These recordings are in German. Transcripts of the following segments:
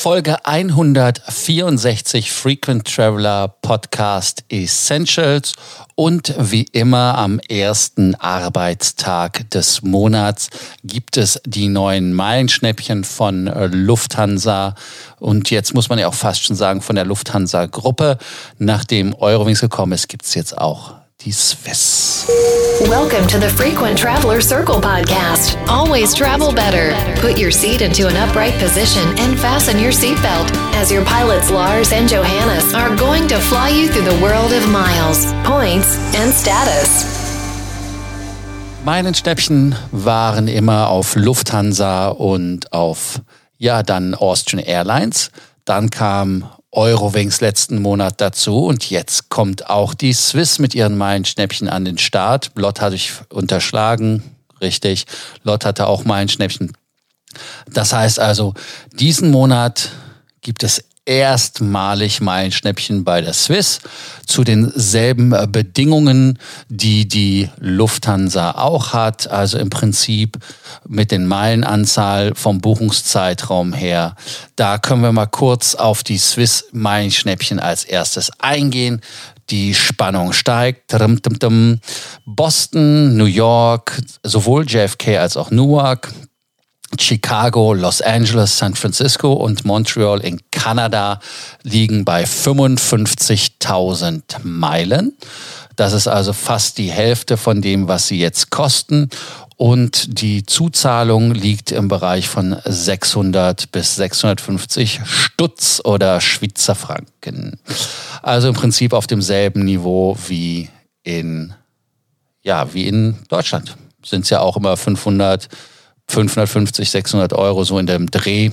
Folge 164 Frequent Traveler Podcast Essentials und wie immer am ersten Arbeitstag des Monats gibt es die neuen Meilenschnäppchen von Lufthansa und jetzt muss man ja auch fast schon sagen von der Lufthansa Gruppe. Nachdem Eurowings gekommen ist, gibt es jetzt auch die Swiss. Welcome to the Frequent Traveler Circle podcast. Always travel better. Put your seat into an upright position and fasten your seatbelt as your pilots Lars and Johannes are going to fly you through the world of miles, points and status. Meinen Schnäppchen waren immer auf Lufthansa und auf ja dann Austrian Airlines. Dann kam Eurowings letzten Monat dazu und jetzt kommt auch die Swiss mit ihren Meilenschnäppchen an den Start. Lott hatte ich unterschlagen, richtig. Lott hatte auch Meilenschnäppchen. Das heißt also, diesen Monat gibt es erstmalig Meilenschnäppchen bei der Swiss zu denselben äh, Bedingungen, die die Lufthansa auch hat. Also im Prinzip mit den Meilenanzahl vom Buchungszeitraum her. Da können wir mal kurz auf die Swiss Meilenschnäppchen als erstes eingehen. Die Spannung steigt. Boston, New York, sowohl JFK als auch Newark Chicago, Los Angeles, San Francisco und Montreal in Kanada liegen bei 55.000 Meilen. Das ist also fast die Hälfte von dem, was sie jetzt kosten. Und die Zuzahlung liegt im Bereich von 600 bis 650 Stutz oder Schweizer Franken. Also im Prinzip auf demselben Niveau wie in, ja, wie in Deutschland. Sind es ja auch immer 500 550, 600 Euro so in dem Dreh.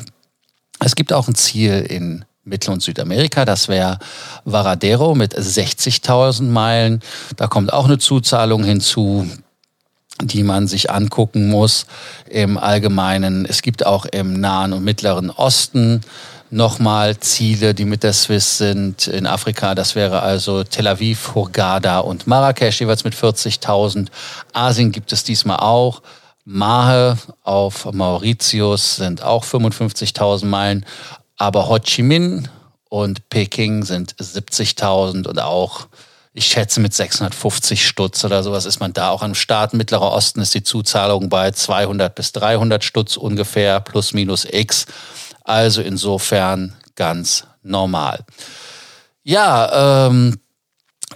Es gibt auch ein Ziel in Mittel- und Südamerika. Das wäre Varadero mit 60.000 Meilen. Da kommt auch eine Zuzahlung hinzu, die man sich angucken muss im Allgemeinen. Es gibt auch im Nahen und Mittleren Osten nochmal Ziele, die mit der Swiss sind. In Afrika, das wäre also Tel Aviv, Hurghada und Marrakesch, jeweils mit 40.000. Asien gibt es diesmal auch. Mahe auf Mauritius sind auch 55.000 Meilen, aber Ho Chi Minh und Peking sind 70.000 und auch, ich schätze, mit 650 Stutz oder sowas ist man da auch am Start. Mittlerer Osten ist die Zuzahlung bei 200 bis 300 Stutz ungefähr, plus minus X. Also insofern ganz normal. Ja, ähm,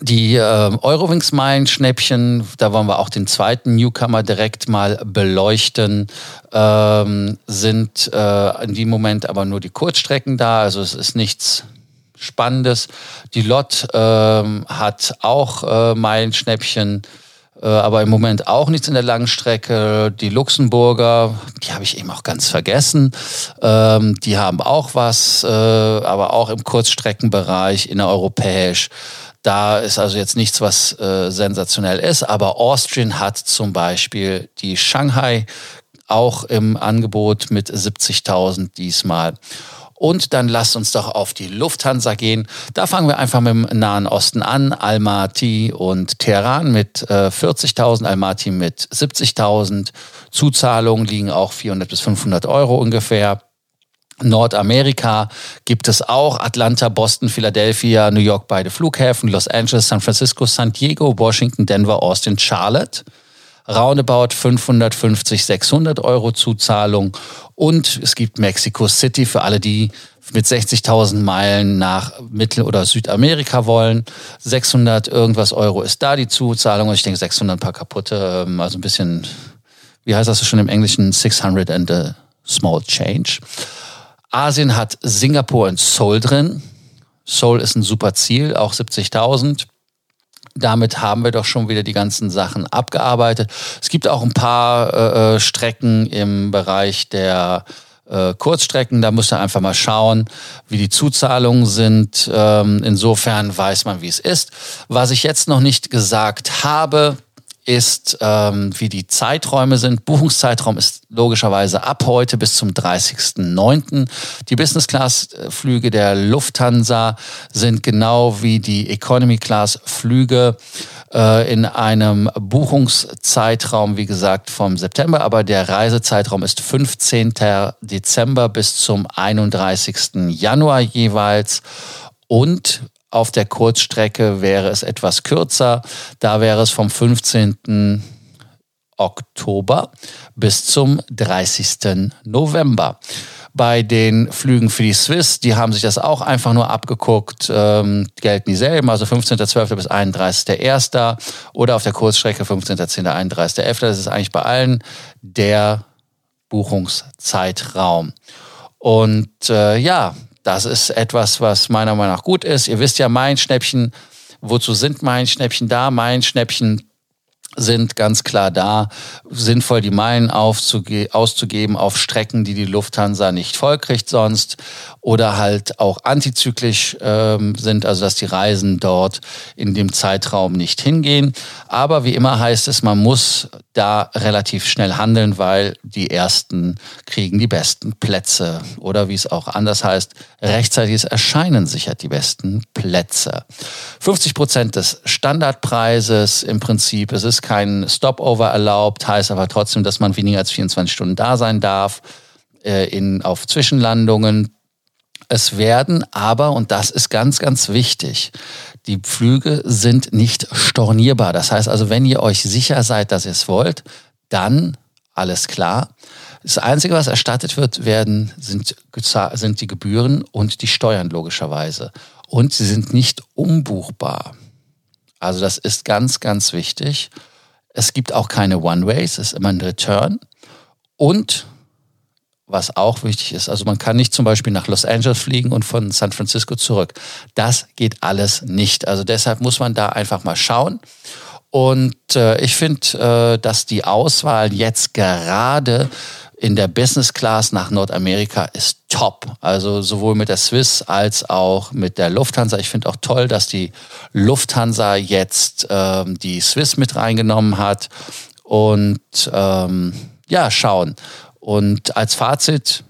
die äh, Eurowings-Meilen-Schnäppchen, da wollen wir auch den zweiten Newcomer direkt mal beleuchten, ähm, sind äh, in dem Moment aber nur die Kurzstrecken da. Also es ist nichts Spannendes. Die Lot ähm, hat auch äh, Meilenschnäppchen, äh, aber im Moment auch nichts in der Langstrecke. Die Luxemburger, die habe ich eben auch ganz vergessen. Ähm, die haben auch was, äh, aber auch im Kurzstreckenbereich innereuropäisch. Da ist also jetzt nichts, was äh, sensationell ist, aber Austrian hat zum Beispiel die Shanghai auch im Angebot mit 70.000 diesmal. Und dann lasst uns doch auf die Lufthansa gehen. Da fangen wir einfach mit dem Nahen Osten an. Almaty und Teheran mit äh, 40.000, Almaty mit 70.000. Zuzahlungen liegen auch 400 bis 500 Euro ungefähr. Nordamerika gibt es auch Atlanta, Boston, Philadelphia, New York beide Flughäfen, Los Angeles, San Francisco, San Diego, Washington, Denver, Austin, Charlotte. Roundabout 550, 600 Euro Zuzahlung. Und es gibt Mexico City für alle, die mit 60.000 Meilen nach Mittel- oder Südamerika wollen. 600 irgendwas Euro ist da die Zuzahlung. Und ich denke 600 ein paar kaputte, ähm, also ein bisschen, wie heißt das schon im Englischen? 600 and a small change. Asien hat Singapur und Seoul drin. Seoul ist ein super Ziel, auch 70.000. Damit haben wir doch schon wieder die ganzen Sachen abgearbeitet. Es gibt auch ein paar äh, äh Strecken im Bereich der äh, Kurzstrecken. Da muss man einfach mal schauen, wie die Zuzahlungen sind. Ähm, insofern weiß man, wie es ist. Was ich jetzt noch nicht gesagt habe, ist, ähm, wie die Zeiträume sind. Buchungszeitraum ist logischerweise ab heute bis zum 30.09. Die Business-Class-Flüge der Lufthansa sind genau wie die Economy-Class-Flüge äh, in einem Buchungszeitraum, wie gesagt, vom September, aber der Reisezeitraum ist 15. Dezember bis zum 31. Januar jeweils. Und auf der Kurzstrecke wäre es etwas kürzer. Da wäre es vom 15. Oktober bis zum 30. November. Bei den Flügen für die Swiss, die haben sich das auch einfach nur abgeguckt, ähm, gelten dieselben, also 15.12. bis 31.01. oder auf der Kurzstrecke 15.10. 31.11. Das ist eigentlich bei allen der Buchungszeitraum. Und äh, ja, das ist etwas, was meiner Meinung nach gut ist. Ihr wisst ja, mein Schnäppchen, wozu sind mein Schnäppchen da? Mein Schnäppchen sind ganz klar da, sinnvoll die Meilen auszugeben auf Strecken, die die Lufthansa nicht vollkriegt sonst oder halt auch antizyklisch ähm, sind, also dass die Reisen dort in dem Zeitraum nicht hingehen. Aber wie immer heißt es, man muss da relativ schnell handeln, weil die Ersten kriegen die besten Plätze. Oder wie es auch anders heißt, rechtzeitiges Erscheinen sichert die besten Plätze. 50 Prozent des Standardpreises im Prinzip. Es ist kein Stopover erlaubt, heißt aber trotzdem, dass man weniger als 24 Stunden da sein darf äh, in, auf Zwischenlandungen. Es werden aber, und das ist ganz, ganz wichtig, die Flüge sind nicht stornierbar. Das heißt also, wenn ihr euch sicher seid, dass ihr es wollt, dann alles klar. Das Einzige, was erstattet wird, werden, sind, sind die Gebühren und die Steuern logischerweise. Und sie sind nicht umbuchbar. Also das ist ganz, ganz wichtig. Es gibt auch keine One-Ways, es ist immer ein Return. Und was auch wichtig ist. Also man kann nicht zum Beispiel nach Los Angeles fliegen und von San Francisco zurück. Das geht alles nicht. Also deshalb muss man da einfach mal schauen. Und äh, ich finde, äh, dass die Auswahl jetzt gerade in der Business Class nach Nordamerika ist top. Also sowohl mit der Swiss als auch mit der Lufthansa. Ich finde auch toll, dass die Lufthansa jetzt ähm, die Swiss mit reingenommen hat. Und ähm, ja, schauen. Und als Fazit,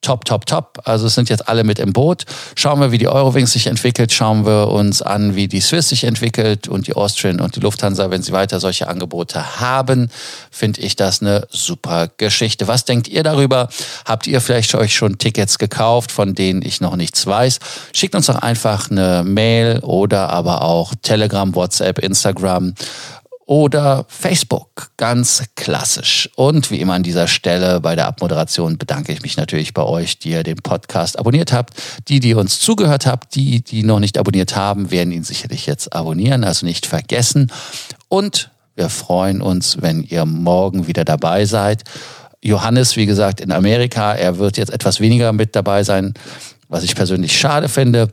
top, top, top. Also es sind jetzt alle mit im Boot. Schauen wir, wie die Eurowings sich entwickelt. Schauen wir uns an, wie die Swiss sich entwickelt und die Austrian und die Lufthansa, wenn sie weiter solche Angebote haben, finde ich das eine super Geschichte. Was denkt ihr darüber? Habt ihr vielleicht euch schon Tickets gekauft, von denen ich noch nichts weiß? Schickt uns doch einfach eine Mail oder aber auch Telegram, WhatsApp, Instagram oder Facebook, ganz klassisch. Und wie immer an dieser Stelle bei der Abmoderation bedanke ich mich natürlich bei euch, die ihr den Podcast abonniert habt. Die, die uns zugehört habt, die, die noch nicht abonniert haben, werden ihn sicherlich jetzt abonnieren, also nicht vergessen. Und wir freuen uns, wenn ihr morgen wieder dabei seid. Johannes, wie gesagt, in Amerika, er wird jetzt etwas weniger mit dabei sein, was ich persönlich schade finde.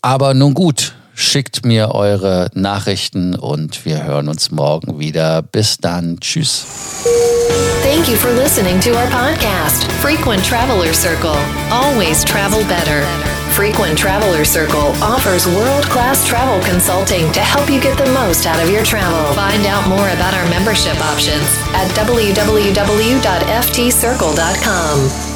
Aber nun gut, Schickt mir eure Nachrichten und wir hören uns morgen wieder. Bis dann. Tschüss. Thank you for listening to our podcast, Frequent Traveler Circle. Always travel better. Frequent Traveler Circle offers world class travel consulting to help you get the most out of your travel. Find out more about our membership options at www.ftcircle.com.